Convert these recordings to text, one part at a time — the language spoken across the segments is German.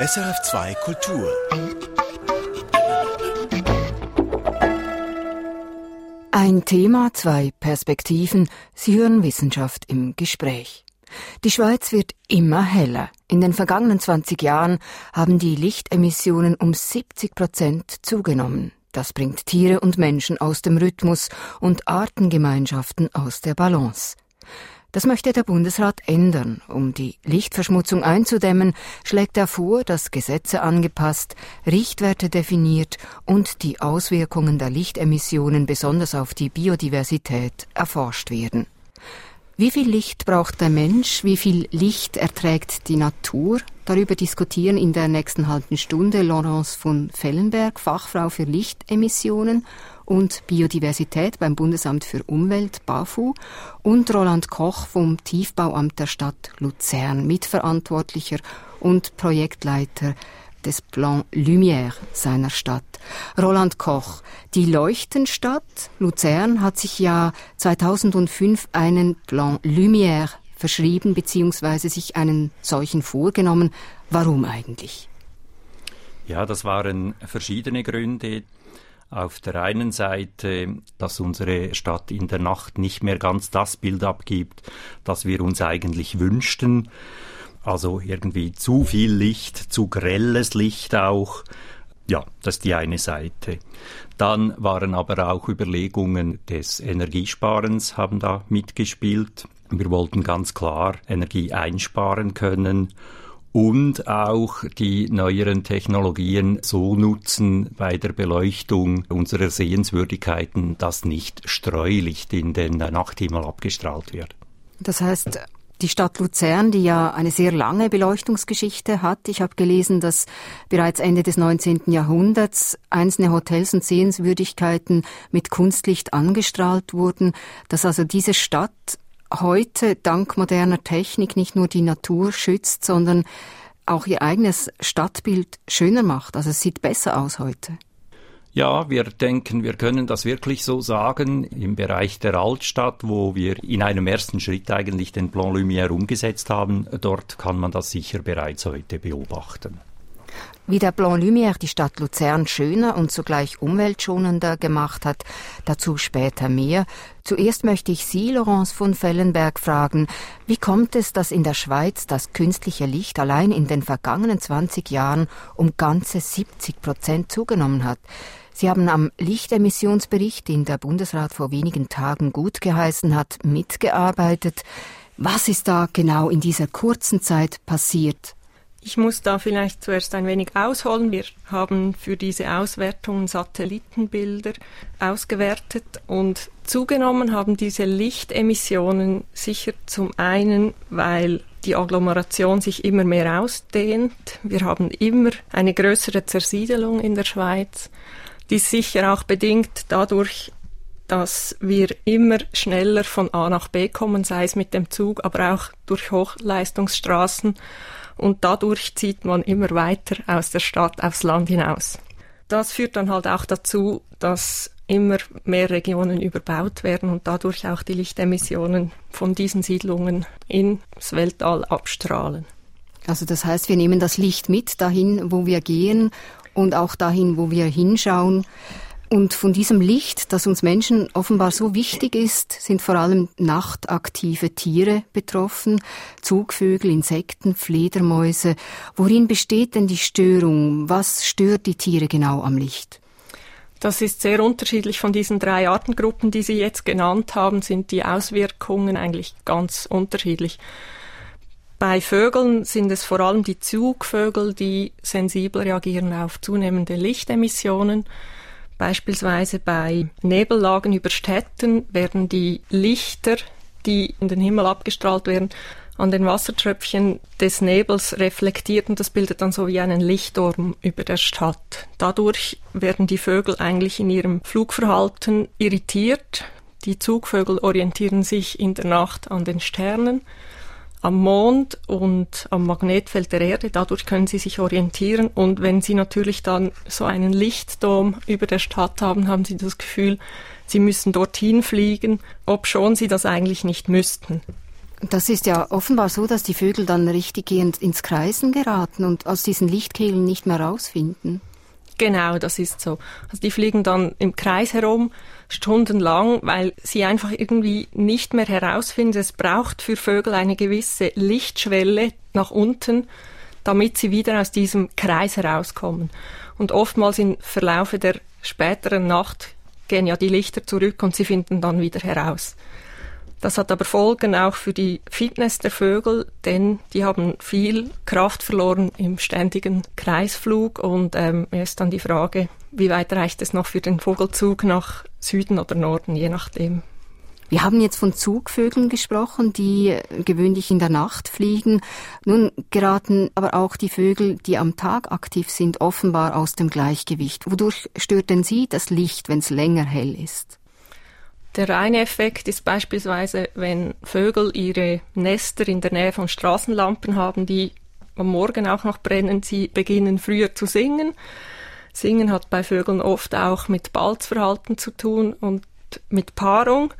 SRF2 Kultur. Ein Thema, zwei Perspektiven. Sie hören Wissenschaft im Gespräch. Die Schweiz wird immer heller. In den vergangenen 20 Jahren haben die Lichtemissionen um 70 Prozent zugenommen. Das bringt Tiere und Menschen aus dem Rhythmus und Artengemeinschaften aus der Balance. Das möchte der Bundesrat ändern. Um die Lichtverschmutzung einzudämmen, schlägt er vor, dass Gesetze angepasst, Richtwerte definiert und die Auswirkungen der Lichtemissionen besonders auf die Biodiversität erforscht werden. Wie viel Licht braucht der Mensch? Wie viel Licht erträgt die Natur? Darüber diskutieren in der nächsten halben Stunde Laurence von Fellenberg, Fachfrau für Lichtemissionen und Biodiversität beim Bundesamt für Umwelt BAFU und Roland Koch vom Tiefbauamt der Stadt Luzern, Mitverantwortlicher und Projektleiter des Plan Lumière seiner Stadt. Roland Koch, die Leuchtenstadt Luzern hat sich ja 2005 einen Plan Lumière verschrieben bzw. sich einen solchen vorgenommen. Warum eigentlich? Ja, das waren verschiedene Gründe. Auf der einen Seite, dass unsere Stadt in der Nacht nicht mehr ganz das Bild abgibt, das wir uns eigentlich wünschten. Also irgendwie zu viel Licht, zu grelles Licht auch. Ja, das ist die eine Seite. Dann waren aber auch Überlegungen des Energiesparens haben da mitgespielt. Wir wollten ganz klar Energie einsparen können und auch die neueren Technologien so nutzen bei der Beleuchtung unserer Sehenswürdigkeiten, dass nicht Streulicht in den Nachthimmel abgestrahlt wird. Das heißt, die Stadt Luzern, die ja eine sehr lange Beleuchtungsgeschichte hat. Ich habe gelesen, dass bereits Ende des 19. Jahrhunderts einzelne Hotels und Sehenswürdigkeiten mit Kunstlicht angestrahlt wurden, dass also diese Stadt heute dank moderner Technik nicht nur die Natur schützt, sondern auch ihr eigenes Stadtbild schöner macht. Also es sieht besser aus heute. Ja, wir denken, wir können das wirklich so sagen. Im Bereich der Altstadt, wo wir in einem ersten Schritt eigentlich den Plan Lumière umgesetzt haben, dort kann man das sicher bereits heute beobachten. Wie der Plan Lumière die Stadt Luzern schöner und zugleich umweltschonender gemacht hat, dazu später mehr. Zuerst möchte ich Sie, Laurence von Fellenberg, fragen, wie kommt es, dass in der Schweiz das künstliche Licht allein in den vergangenen 20 Jahren um ganze 70 Prozent zugenommen hat? Sie haben am Lichtemissionsbericht, den der Bundesrat vor wenigen Tagen gut geheißen hat, mitgearbeitet. Was ist da genau in dieser kurzen Zeit passiert? Ich muss da vielleicht zuerst ein wenig ausholen. Wir haben für diese Auswertungen Satellitenbilder ausgewertet und zugenommen haben diese Lichtemissionen sicher zum einen, weil die Agglomeration sich immer mehr ausdehnt. Wir haben immer eine größere Zersiedelung in der Schweiz, die sicher auch bedingt dadurch, dass wir immer schneller von A nach B kommen, sei es mit dem Zug, aber auch durch Hochleistungsstraßen und dadurch zieht man immer weiter aus der Stadt aufs Land hinaus. Das führt dann halt auch dazu, dass immer mehr Regionen überbaut werden und dadurch auch die Lichtemissionen von diesen Siedlungen ins Weltall abstrahlen. Also das heißt, wir nehmen das Licht mit dahin, wo wir gehen und auch dahin, wo wir hinschauen. Und von diesem Licht, das uns Menschen offenbar so wichtig ist, sind vor allem nachtaktive Tiere betroffen, Zugvögel, Insekten, Fledermäuse. Worin besteht denn die Störung? Was stört die Tiere genau am Licht? Das ist sehr unterschiedlich von diesen drei Artengruppen, die Sie jetzt genannt haben, sind die Auswirkungen eigentlich ganz unterschiedlich. Bei Vögeln sind es vor allem die Zugvögel, die sensibel reagieren auf zunehmende Lichtemissionen. Beispielsweise bei Nebellagen über Städten werden die Lichter, die in den Himmel abgestrahlt werden, an den Wassertröpfchen des Nebels reflektiert und das bildet dann so wie einen Lichturm über der Stadt. Dadurch werden die Vögel eigentlich in ihrem Flugverhalten irritiert. Die Zugvögel orientieren sich in der Nacht an den Sternen am Mond und am Magnetfeld der Erde. Dadurch können sie sich orientieren. Und wenn sie natürlich dann so einen Lichtdom über der Stadt haben, haben sie das Gefühl, sie müssen dorthin fliegen, obschon sie das eigentlich nicht müssten. Das ist ja offenbar so, dass die Vögel dann richtig ins Kreisen geraten und aus diesen Lichtkehlen nicht mehr rausfinden. Genau, das ist so. Also die fliegen dann im Kreis herum stundenlang, weil sie einfach irgendwie nicht mehr herausfinden. Es braucht für Vögel eine gewisse Lichtschwelle nach unten, damit sie wieder aus diesem Kreis herauskommen. Und oftmals im Verlaufe der späteren Nacht gehen ja die Lichter zurück und sie finden dann wieder heraus. Das hat aber Folgen auch für die Fitness der Vögel, denn die haben viel Kraft verloren im ständigen Kreisflug und ähm, ist dann die Frage, wie weit reicht es noch für den Vogelzug nach Süden oder Norden, je nachdem. Wir haben jetzt von Zugvögeln gesprochen, die gewöhnlich in der Nacht fliegen. Nun geraten aber auch die Vögel, die am Tag aktiv sind, offenbar aus dem Gleichgewicht. Wodurch stört denn sie das Licht, wenn es länger hell ist? Der eine Effekt ist beispielsweise, wenn Vögel ihre Nester in der Nähe von Straßenlampen haben, die am Morgen auch noch brennen, sie beginnen früher zu singen. Singen hat bei Vögeln oft auch mit Balzverhalten zu tun und mit Paarung.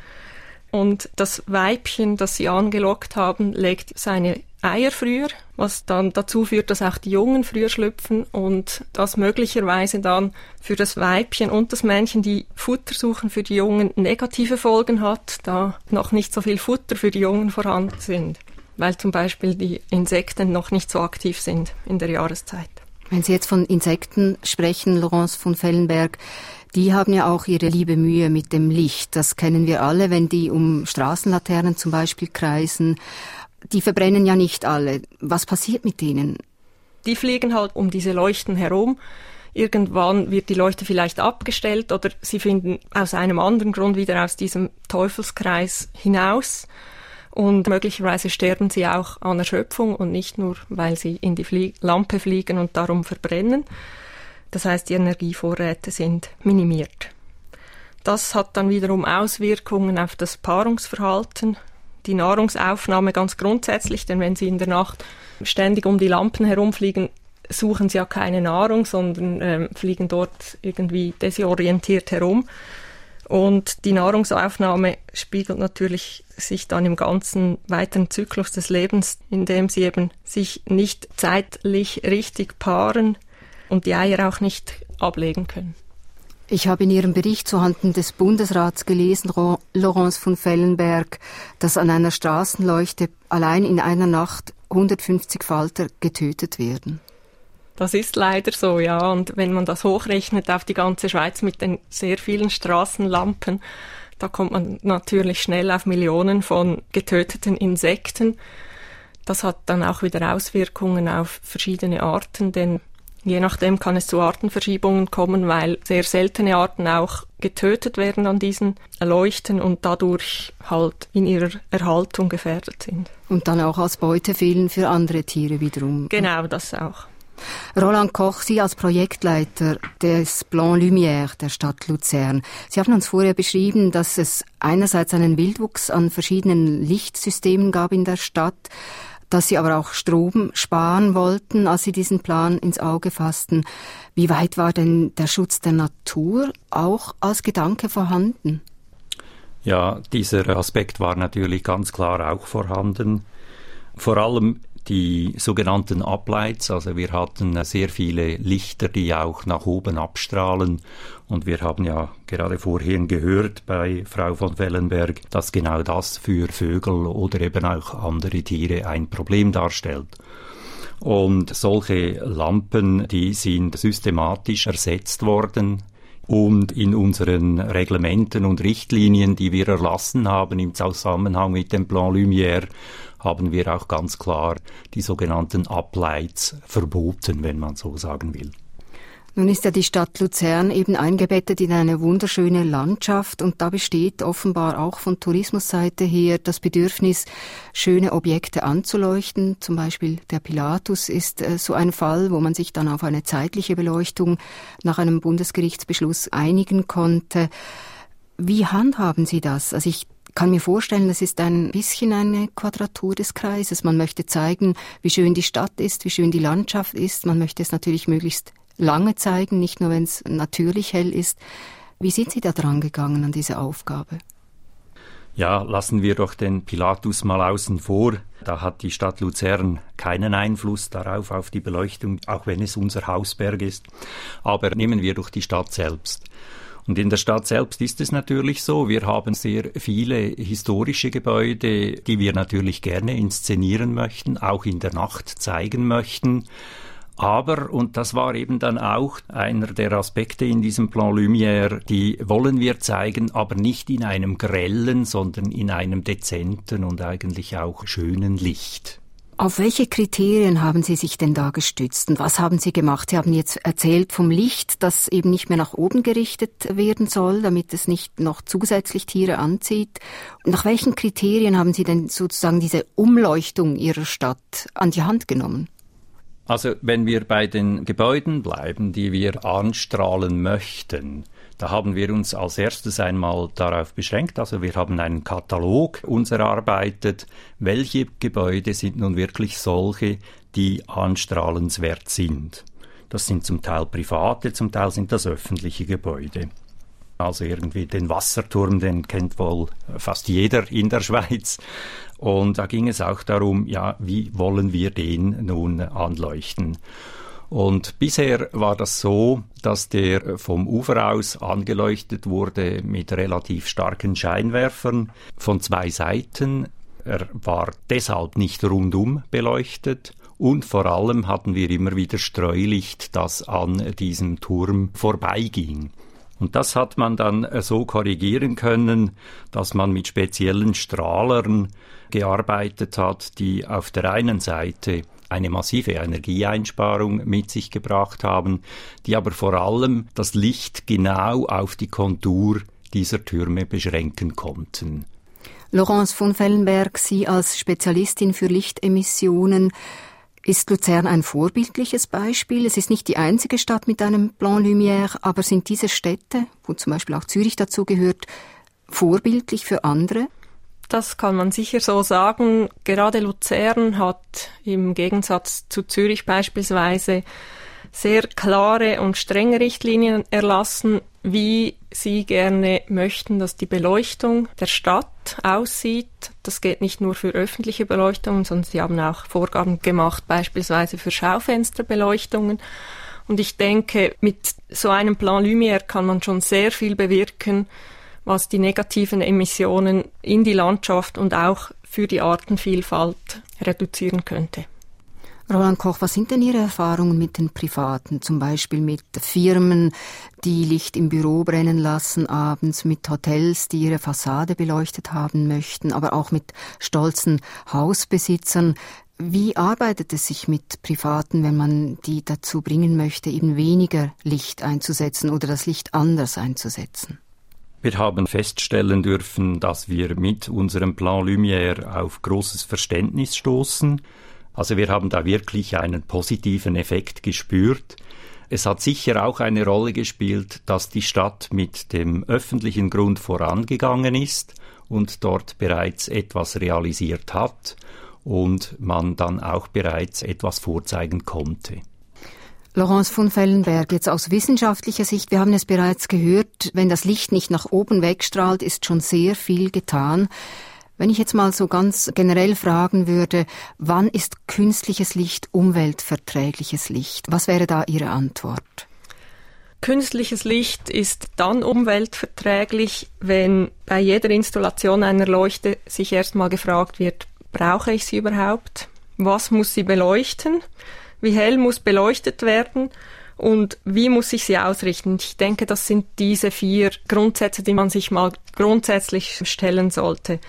Und das Weibchen, das sie angelockt haben, legt seine Eier früher, was dann dazu führt, dass auch die Jungen früher schlüpfen und das möglicherweise dann für das Weibchen und das Männchen, die Futter suchen für die Jungen, negative Folgen hat, da noch nicht so viel Futter für die Jungen vorhanden sind, weil zum Beispiel die Insekten noch nicht so aktiv sind in der Jahreszeit. Wenn Sie jetzt von Insekten sprechen, Laurence von Fellenberg, die haben ja auch ihre liebe Mühe mit dem Licht. Das kennen wir alle, wenn die um Straßenlaternen zum Beispiel kreisen. Die verbrennen ja nicht alle. Was passiert mit denen? Die fliegen halt um diese Leuchten herum. Irgendwann wird die Leuchte vielleicht abgestellt oder sie finden aus einem anderen Grund wieder aus diesem Teufelskreis hinaus. Und möglicherweise sterben sie auch an Erschöpfung und nicht nur, weil sie in die Flie Lampe fliegen und darum verbrennen. Das heißt, die Energievorräte sind minimiert. Das hat dann wiederum Auswirkungen auf das Paarungsverhalten, die Nahrungsaufnahme ganz grundsätzlich, denn wenn sie in der Nacht ständig um die Lampen herumfliegen, suchen sie ja keine Nahrung, sondern ähm, fliegen dort irgendwie desorientiert herum. Und die Nahrungsaufnahme spiegelt natürlich sich dann im ganzen weiteren Zyklus des Lebens, indem sie eben sich nicht zeitlich richtig paaren, und die Eier auch nicht ablegen können. Ich habe in Ihrem Bericht zuhanden des Bundesrats gelesen, Laurence von Fellenberg, dass an einer Straßenleuchte allein in einer Nacht 150 Falter getötet werden. Das ist leider so, ja. Und wenn man das hochrechnet auf die ganze Schweiz mit den sehr vielen Straßenlampen, da kommt man natürlich schnell auf Millionen von getöteten Insekten. Das hat dann auch wieder Auswirkungen auf verschiedene Arten, denn Je nachdem kann es zu Artenverschiebungen kommen, weil sehr seltene Arten auch getötet werden an diesen Leuchten und dadurch halt in ihrer Erhaltung gefährdet sind. Und dann auch als Beute fehlen für andere Tiere wiederum. Genau, das auch. Roland Koch, Sie als Projektleiter des Blanc Lumière der Stadt Luzern. Sie haben uns vorher beschrieben, dass es einerseits einen Wildwuchs an verschiedenen Lichtsystemen gab in der Stadt, dass Sie aber auch Strom sparen wollten, als Sie diesen Plan ins Auge fassten. Wie weit war denn der Schutz der Natur auch als Gedanke vorhanden? Ja, dieser Aspekt war natürlich ganz klar auch vorhanden. Vor allem die sogenannten Uplights, also wir hatten sehr viele Lichter, die auch nach oben abstrahlen und wir haben ja gerade vorhin gehört bei Frau von Wellenberg, dass genau das für Vögel oder eben auch andere Tiere ein Problem darstellt. Und solche Lampen, die sind systematisch ersetzt worden und in unseren Reglementen und Richtlinien, die wir erlassen haben im Zusammenhang mit dem Plan Lumière, haben wir auch ganz klar die sogenannten Uplights verboten, wenn man so sagen will. Nun ist ja die Stadt Luzern eben eingebettet in eine wunderschöne Landschaft und da besteht offenbar auch von Tourismusseite her das Bedürfnis, schöne Objekte anzuleuchten. Zum Beispiel der Pilatus ist äh, so ein Fall, wo man sich dann auf eine zeitliche Beleuchtung nach einem Bundesgerichtsbeschluss einigen konnte. Wie handhaben Sie das? Also ich kann mir vorstellen, das ist ein bisschen eine Quadratur des Kreises. Man möchte zeigen, wie schön die Stadt ist, wie schön die Landschaft ist. Man möchte es natürlich möglichst lange zeigen, nicht nur wenn es natürlich hell ist. Wie sind Sie da dran gegangen an diese Aufgabe? Ja, lassen wir doch den Pilatus mal außen vor. Da hat die Stadt Luzern keinen Einfluss darauf, auf die Beleuchtung, auch wenn es unser Hausberg ist. Aber nehmen wir doch die Stadt selbst. Und in der Stadt selbst ist es natürlich so, wir haben sehr viele historische Gebäude, die wir natürlich gerne inszenieren möchten, auch in der Nacht zeigen möchten. Aber, und das war eben dann auch einer der Aspekte in diesem Plan Lumière, die wollen wir zeigen, aber nicht in einem grellen, sondern in einem dezenten und eigentlich auch schönen Licht. Auf welche Kriterien haben Sie sich denn da gestützt und was haben Sie gemacht? Sie haben jetzt erzählt vom Licht, das eben nicht mehr nach oben gerichtet werden soll, damit es nicht noch zusätzlich Tiere anzieht. nach welchen Kriterien haben Sie denn sozusagen diese Umleuchtung Ihrer Stadt an die Hand genommen? Also wenn wir bei den Gebäuden bleiben, die wir anstrahlen möchten, da haben wir uns als erstes einmal darauf beschränkt, also wir haben einen Katalog uns erarbeitet, welche Gebäude sind nun wirklich solche, die anstrahlenswert sind. Das sind zum Teil private, zum Teil sind das öffentliche Gebäude. Also irgendwie den Wasserturm, den kennt wohl fast jeder in der Schweiz. Und da ging es auch darum, ja, wie wollen wir den nun anleuchten? Und bisher war das so, dass der vom Ufer aus angeleuchtet wurde mit relativ starken Scheinwerfern von zwei Seiten. Er war deshalb nicht rundum beleuchtet und vor allem hatten wir immer wieder Streulicht, das an diesem Turm vorbeiging. Und das hat man dann so korrigieren können, dass man mit speziellen Strahlern gearbeitet hat, die auf der einen Seite eine massive Energieeinsparung mit sich gebracht haben, die aber vor allem das Licht genau auf die Kontur dieser Türme beschränken konnten. Laurence von Fellenberg, Sie als Spezialistin für Lichtemissionen, ist Luzern ein vorbildliches Beispiel? Es ist nicht die einzige Stadt mit einem Plan Lumière, aber sind diese Städte, wo zum Beispiel auch Zürich dazugehört, vorbildlich für andere? Das kann man sicher so sagen. Gerade Luzern hat im Gegensatz zu Zürich beispielsweise sehr klare und strenge Richtlinien erlassen, wie sie gerne möchten, dass die Beleuchtung der Stadt aussieht. Das geht nicht nur für öffentliche Beleuchtungen, sondern sie haben auch Vorgaben gemacht, beispielsweise für Schaufensterbeleuchtungen. Und ich denke, mit so einem Plan Lumière kann man schon sehr viel bewirken, was die negativen Emissionen in die Landschaft und auch für die Artenvielfalt reduzieren könnte. Roland Koch, was sind denn Ihre Erfahrungen mit den Privaten, zum Beispiel mit Firmen, die Licht im Büro brennen lassen abends, mit Hotels, die ihre Fassade beleuchtet haben möchten, aber auch mit stolzen Hausbesitzern? Wie arbeitet es sich mit Privaten, wenn man die dazu bringen möchte, eben weniger Licht einzusetzen oder das Licht anders einzusetzen? Wir haben feststellen dürfen, dass wir mit unserem Plan Lumière auf großes Verständnis stoßen. Also wir haben da wirklich einen positiven Effekt gespürt. Es hat sicher auch eine Rolle gespielt, dass die Stadt mit dem öffentlichen Grund vorangegangen ist und dort bereits etwas realisiert hat und man dann auch bereits etwas vorzeigen konnte. Laurence von Fellenberg, jetzt aus wissenschaftlicher Sicht, wir haben es bereits gehört, wenn das Licht nicht nach oben wegstrahlt, ist schon sehr viel getan. Wenn ich jetzt mal so ganz generell fragen würde, wann ist künstliches Licht umweltverträgliches Licht? Was wäre da Ihre Antwort? Künstliches Licht ist dann umweltverträglich, wenn bei jeder Installation einer Leuchte sich erstmal gefragt wird, brauche ich sie überhaupt? Was muss sie beleuchten? Wie hell muss beleuchtet werden? Und wie muss ich sie ausrichten? Ich denke, das sind diese vier Grundsätze, die man sich mal grundsätzlich stellen sollte.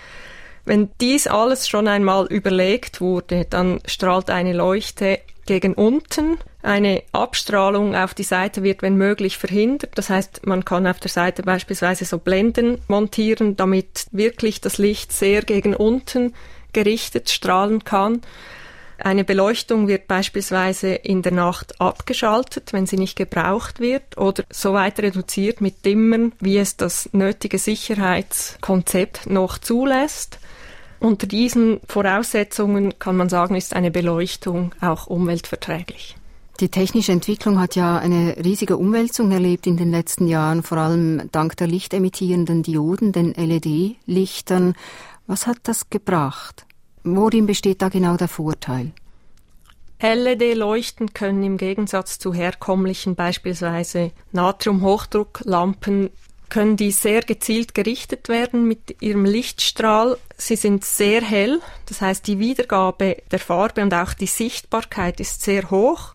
Wenn dies alles schon einmal überlegt wurde, dann strahlt eine Leuchte gegen unten. Eine Abstrahlung auf die Seite wird, wenn möglich, verhindert. Das heißt, man kann auf der Seite beispielsweise so Blenden montieren, damit wirklich das Licht sehr gegen unten gerichtet strahlen kann. Eine Beleuchtung wird beispielsweise in der Nacht abgeschaltet, wenn sie nicht gebraucht wird, oder so weit reduziert mit Dimmern, wie es das nötige Sicherheitskonzept noch zulässt. Unter diesen Voraussetzungen kann man sagen, ist eine Beleuchtung auch umweltverträglich. Die technische Entwicklung hat ja eine riesige Umwälzung erlebt in den letzten Jahren, vor allem dank der lichtemittierenden Dioden, den LED-Lichtern. Was hat das gebracht? Worin besteht da genau der Vorteil? LED-Leuchten können im Gegensatz zu herkömmlichen beispielsweise Natrium-Hochdrucklampen können die sehr gezielt gerichtet werden mit ihrem Lichtstrahl. Sie sind sehr hell, das heißt die Wiedergabe der Farbe und auch die Sichtbarkeit ist sehr hoch.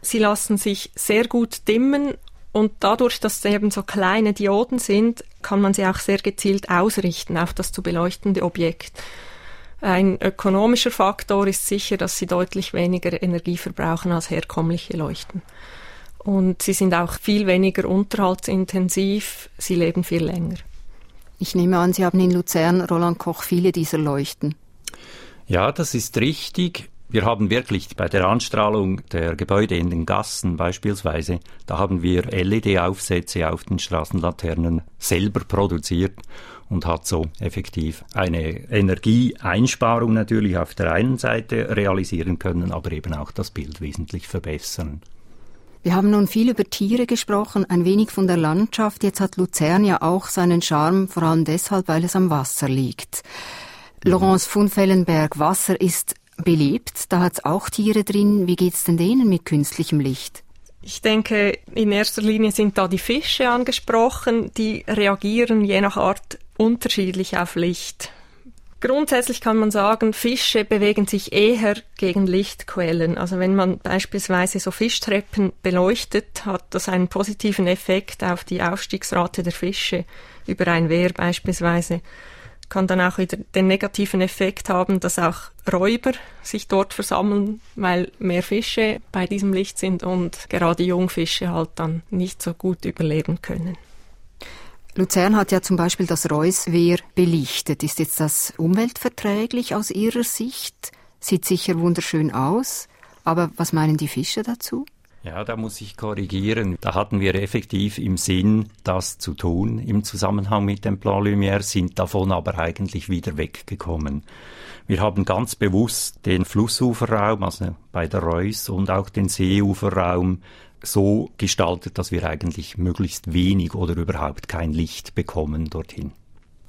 Sie lassen sich sehr gut dimmen und dadurch, dass sie eben so kleine Dioden sind, kann man sie auch sehr gezielt ausrichten auf das zu beleuchtende Objekt. Ein ökonomischer Faktor ist sicher, dass sie deutlich weniger Energie verbrauchen als herkömmliche Leuchten. Und sie sind auch viel weniger unterhaltsintensiv, sie leben viel länger. Ich nehme an, Sie haben in Luzern, Roland Koch, viele dieser Leuchten. Ja, das ist richtig. Wir haben wirklich bei der Anstrahlung der Gebäude in den Gassen beispielsweise, da haben wir LED-Aufsätze auf den Straßenlaternen selber produziert und hat so effektiv eine Energieeinsparung natürlich auf der einen Seite realisieren können, aber eben auch das Bild wesentlich verbessern. Wir haben nun viel über Tiere gesprochen, ein wenig von der Landschaft. Jetzt hat Luzern ja auch seinen Charme, vor allem deshalb, weil es am Wasser liegt. Mhm. Laurence von Fellenberg, Wasser ist belebt, da hat es auch Tiere drin. Wie geht's denn denen mit künstlichem Licht? Ich denke, in erster Linie sind da die Fische angesprochen, die reagieren je nach Art unterschiedlich auf Licht. Grundsätzlich kann man sagen, Fische bewegen sich eher gegen Lichtquellen. Also wenn man beispielsweise so Fischtreppen beleuchtet, hat das einen positiven Effekt auf die Aufstiegsrate der Fische über ein Wehr beispielsweise. Kann dann auch wieder den negativen Effekt haben, dass auch Räuber sich dort versammeln, weil mehr Fische bei diesem Licht sind und gerade Jungfische halt dann nicht so gut überleben können. Luzern hat ja zum Beispiel das Reuswehr belichtet. Ist jetzt das umweltverträglich aus Ihrer Sicht? Sieht sicher wunderschön aus. Aber was meinen die Fische dazu? Ja, da muss ich korrigieren. Da hatten wir effektiv im Sinn, das zu tun im Zusammenhang mit dem Plan Lumière, sind davon aber eigentlich wieder weggekommen. Wir haben ganz bewusst den Flussuferraum, also bei der Reus und auch den Seeuferraum so gestaltet, dass wir eigentlich möglichst wenig oder überhaupt kein Licht bekommen dorthin.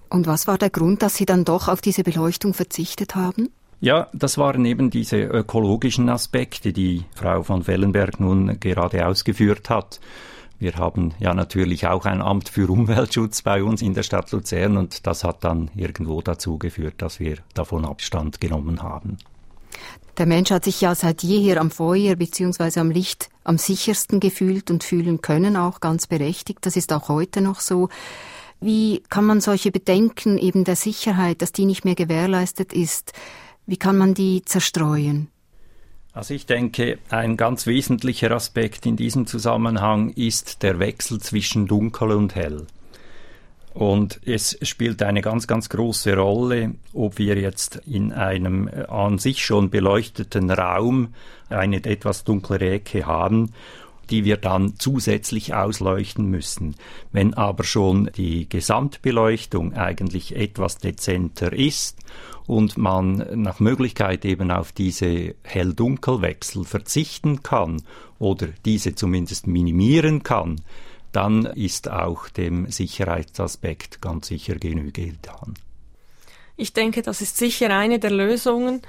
Und was war der Grund, dass Sie dann doch auf diese Beleuchtung verzichtet haben? Ja, das waren eben diese ökologischen Aspekte, die Frau von Wellenberg nun gerade ausgeführt hat. Wir haben ja natürlich auch ein Amt für Umweltschutz bei uns in der Stadt Luzern und das hat dann irgendwo dazu geführt, dass wir davon Abstand genommen haben. Der Mensch hat sich ja seit jeher am Feuer bzw. am Licht am sichersten gefühlt und fühlen können, auch ganz berechtigt. Das ist auch heute noch so. Wie kann man solche Bedenken eben der Sicherheit, dass die nicht mehr gewährleistet ist, wie kann man die zerstreuen? Also ich denke, ein ganz wesentlicher Aspekt in diesem Zusammenhang ist der Wechsel zwischen dunkel und hell. Und es spielt eine ganz, ganz große Rolle, ob wir jetzt in einem äh, an sich schon beleuchteten Raum eine etwas dunklere Ecke haben, die wir dann zusätzlich ausleuchten müssen. Wenn aber schon die Gesamtbeleuchtung eigentlich etwas dezenter ist und man nach Möglichkeit eben auf diese Hell-Dunkel-Wechsel verzichten kann oder diese zumindest minimieren kann, dann ist auch dem Sicherheitsaspekt ganz sicher Genüge getan. Ich denke, das ist sicher eine der Lösungen.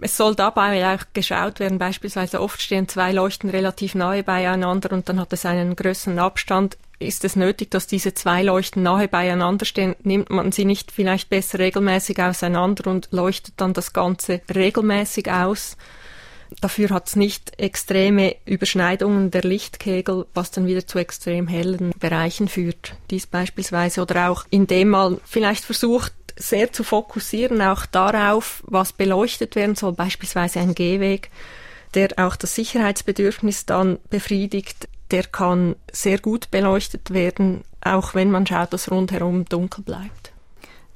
Es soll dabei auch geschaut werden, beispielsweise oft stehen zwei Leuchten relativ nahe beieinander und dann hat es einen größeren Abstand. Ist es nötig, dass diese zwei Leuchten nahe beieinander stehen? Nimmt man sie nicht vielleicht besser regelmäßig auseinander und leuchtet dann das Ganze regelmäßig aus? Dafür hat es nicht extreme Überschneidungen der Lichtkegel, was dann wieder zu extrem hellen Bereichen führt. Dies beispielsweise oder auch indem man vielleicht versucht, sehr zu fokussieren, auch darauf, was beleuchtet werden soll, beispielsweise ein Gehweg, der auch das Sicherheitsbedürfnis dann befriedigt, der kann sehr gut beleuchtet werden, auch wenn man schaut, dass rundherum dunkel bleibt.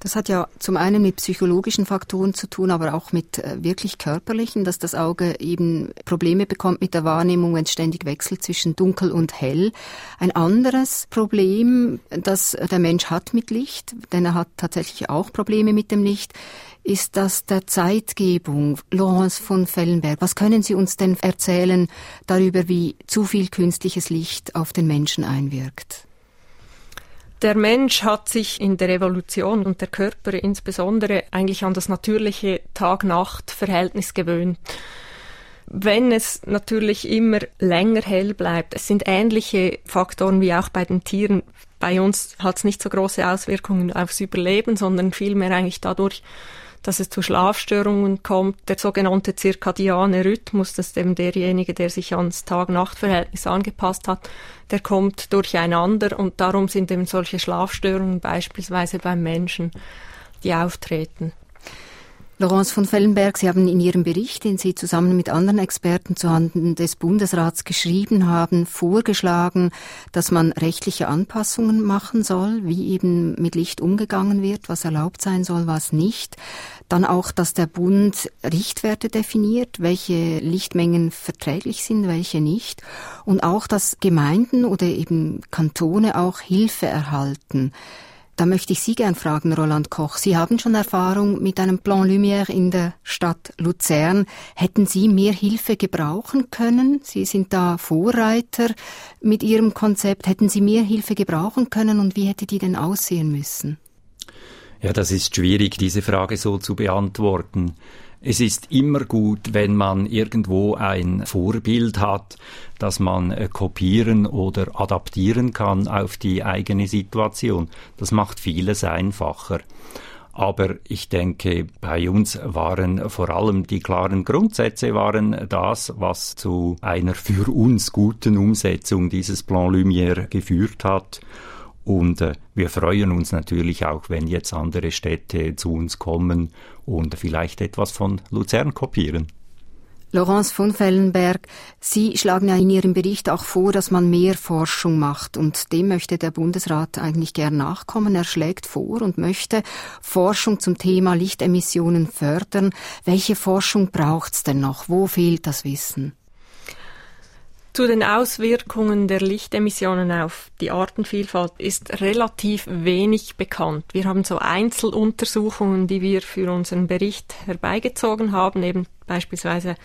Das hat ja zum einen mit psychologischen Faktoren zu tun, aber auch mit äh, wirklich körperlichen, dass das Auge eben Probleme bekommt mit der Wahrnehmung, wenn es ständig wechselt zwischen dunkel und hell. Ein anderes Problem, das der Mensch hat mit Licht, denn er hat tatsächlich auch Probleme mit dem Licht, ist das der Zeitgebung. Laurence von Fellenberg, was können Sie uns denn erzählen darüber, wie zu viel künstliches Licht auf den Menschen einwirkt? Der Mensch hat sich in der Evolution und der Körper insbesondere eigentlich an das natürliche Tag-Nacht-Verhältnis gewöhnt. Wenn es natürlich immer länger hell bleibt, es sind ähnliche Faktoren wie auch bei den Tieren. Bei uns hat es nicht so große Auswirkungen aufs Überleben, sondern vielmehr eigentlich dadurch, dass es zu Schlafstörungen kommt. Der sogenannte zirkadiane Rhythmus, das ist eben derjenige, der sich ans Tag-Nacht-Verhältnis angepasst hat, der kommt durcheinander und darum sind eben solche Schlafstörungen beispielsweise beim Menschen, die auftreten. Laurence von Fellenberg, Sie haben in Ihrem Bericht, den Sie zusammen mit anderen Experten zuhanden des Bundesrats geschrieben haben, vorgeschlagen, dass man rechtliche Anpassungen machen soll, wie eben mit Licht umgegangen wird, was erlaubt sein soll, was nicht. Dann auch, dass der Bund Richtwerte definiert, welche Lichtmengen verträglich sind, welche nicht. Und auch, dass Gemeinden oder eben Kantone auch Hilfe erhalten. Da möchte ich Sie gern fragen, Roland Koch. Sie haben schon Erfahrung mit einem Plan Lumière in der Stadt Luzern. Hätten Sie mehr Hilfe gebrauchen können? Sie sind da Vorreiter mit Ihrem Konzept. Hätten Sie mehr Hilfe gebrauchen können und wie hätte die denn aussehen müssen? Ja, das ist schwierig, diese Frage so zu beantworten. Es ist immer gut, wenn man irgendwo ein Vorbild hat, das man äh, kopieren oder adaptieren kann auf die eigene Situation. Das macht vieles einfacher. Aber ich denke, bei uns waren vor allem die klaren Grundsätze waren das, was zu einer für uns guten Umsetzung dieses Plan Lumière geführt hat. Und äh, wir freuen uns natürlich auch, wenn jetzt andere Städte zu uns kommen und vielleicht etwas von Luzern kopieren. Laurence von Fellenberg, Sie schlagen ja in Ihrem Bericht auch vor, dass man mehr Forschung macht und dem möchte der Bundesrat eigentlich gern nachkommen. Er schlägt vor und möchte Forschung zum Thema Lichtemissionen fördern. Welche Forschung braucht's denn noch? Wo fehlt das Wissen? Zu den Auswirkungen der Lichtemissionen auf die Artenvielfalt ist relativ wenig bekannt. Wir haben so Einzeluntersuchungen, die wir für unseren Bericht herbeigezogen haben, eben beispielsweise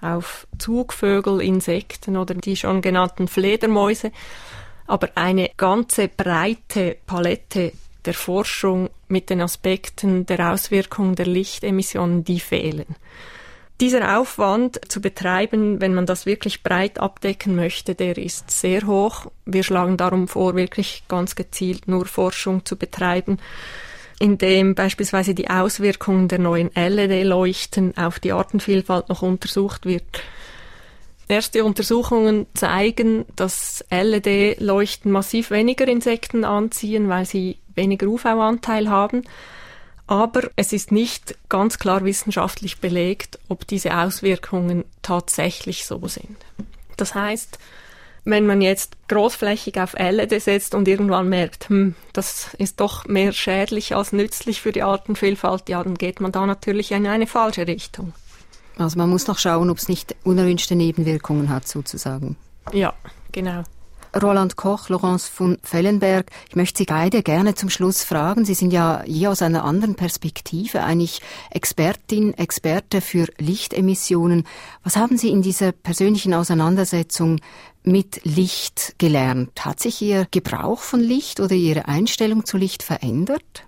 auf Zugvögel, Insekten oder die schon genannten Fledermäuse. Aber eine ganze breite Palette der Forschung mit den Aspekten der Auswirkungen der Lichtemissionen, die fehlen. Dieser Aufwand zu betreiben, wenn man das wirklich breit abdecken möchte, der ist sehr hoch. Wir schlagen darum vor, wirklich ganz gezielt nur Forschung zu betreiben, indem beispielsweise die Auswirkungen der neuen LED-Leuchten auf die Artenvielfalt noch untersucht wird. Erste Untersuchungen zeigen, dass LED-Leuchten massiv weniger Insekten anziehen, weil sie weniger UV-Anteil haben. Aber es ist nicht ganz klar wissenschaftlich belegt, ob diese Auswirkungen tatsächlich so sind. Das heißt, wenn man jetzt großflächig auf LED setzt und irgendwann merkt, hm, das ist doch mehr schädlich als nützlich für die Artenvielfalt, ja, dann geht man da natürlich in eine falsche Richtung. Also man muss noch schauen, ob es nicht unerwünschte Nebenwirkungen hat, sozusagen. Ja, genau. Roland Koch, Laurence von Fellenberg. Ich möchte Sie beide gerne zum Schluss fragen. Sie sind ja je aus einer anderen Perspektive eigentlich Expertin, Experte für Lichtemissionen. Was haben Sie in dieser persönlichen Auseinandersetzung mit Licht gelernt? Hat sich Ihr Gebrauch von Licht oder Ihre Einstellung zu Licht verändert?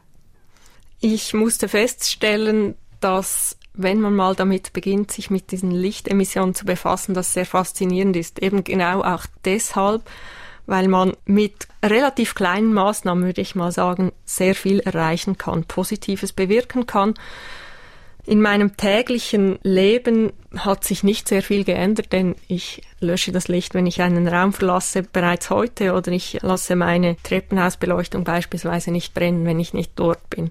Ich musste feststellen, dass wenn man mal damit beginnt, sich mit diesen Lichtemissionen zu befassen, das sehr faszinierend ist. Eben genau auch deshalb, weil man mit relativ kleinen Maßnahmen, würde ich mal sagen, sehr viel erreichen kann, Positives bewirken kann. In meinem täglichen Leben hat sich nicht sehr viel geändert, denn ich lösche das Licht, wenn ich einen Raum verlasse, bereits heute oder ich lasse meine Treppenhausbeleuchtung beispielsweise nicht brennen, wenn ich nicht dort bin.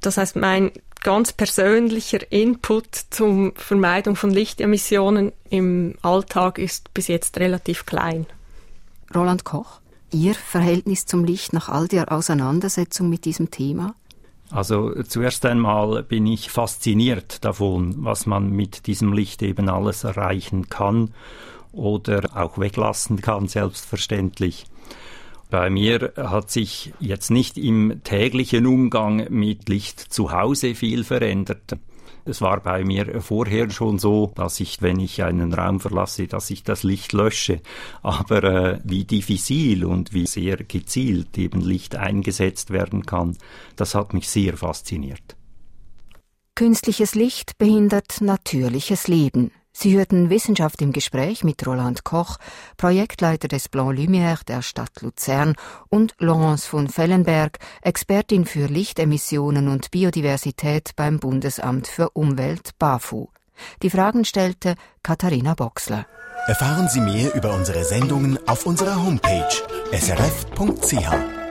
Das heißt, mein ganz persönlicher Input zur Vermeidung von Lichtemissionen im Alltag ist bis jetzt relativ klein. Roland Koch, Ihr Verhältnis zum Licht nach all der Auseinandersetzung mit diesem Thema? Also zuerst einmal bin ich fasziniert davon, was man mit diesem Licht eben alles erreichen kann oder auch weglassen kann, selbstverständlich. Bei mir hat sich jetzt nicht im täglichen Umgang mit Licht zu Hause viel verändert. Es war bei mir vorher schon so, dass ich, wenn ich einen Raum verlasse, dass ich das Licht lösche. Aber äh, wie diffizil und wie sehr gezielt eben Licht eingesetzt werden kann, das hat mich sehr fasziniert. Künstliches Licht behindert natürliches Leben. Sie hörten Wissenschaft im Gespräch mit Roland Koch, Projektleiter des Blanc Lumière der Stadt Luzern und Laurence von Fellenberg, Expertin für Lichtemissionen und Biodiversität beim Bundesamt für Umwelt BAFU. Die Fragen stellte Katharina Boxler. Erfahren Sie mehr über unsere Sendungen auf unserer Homepage srf.ch.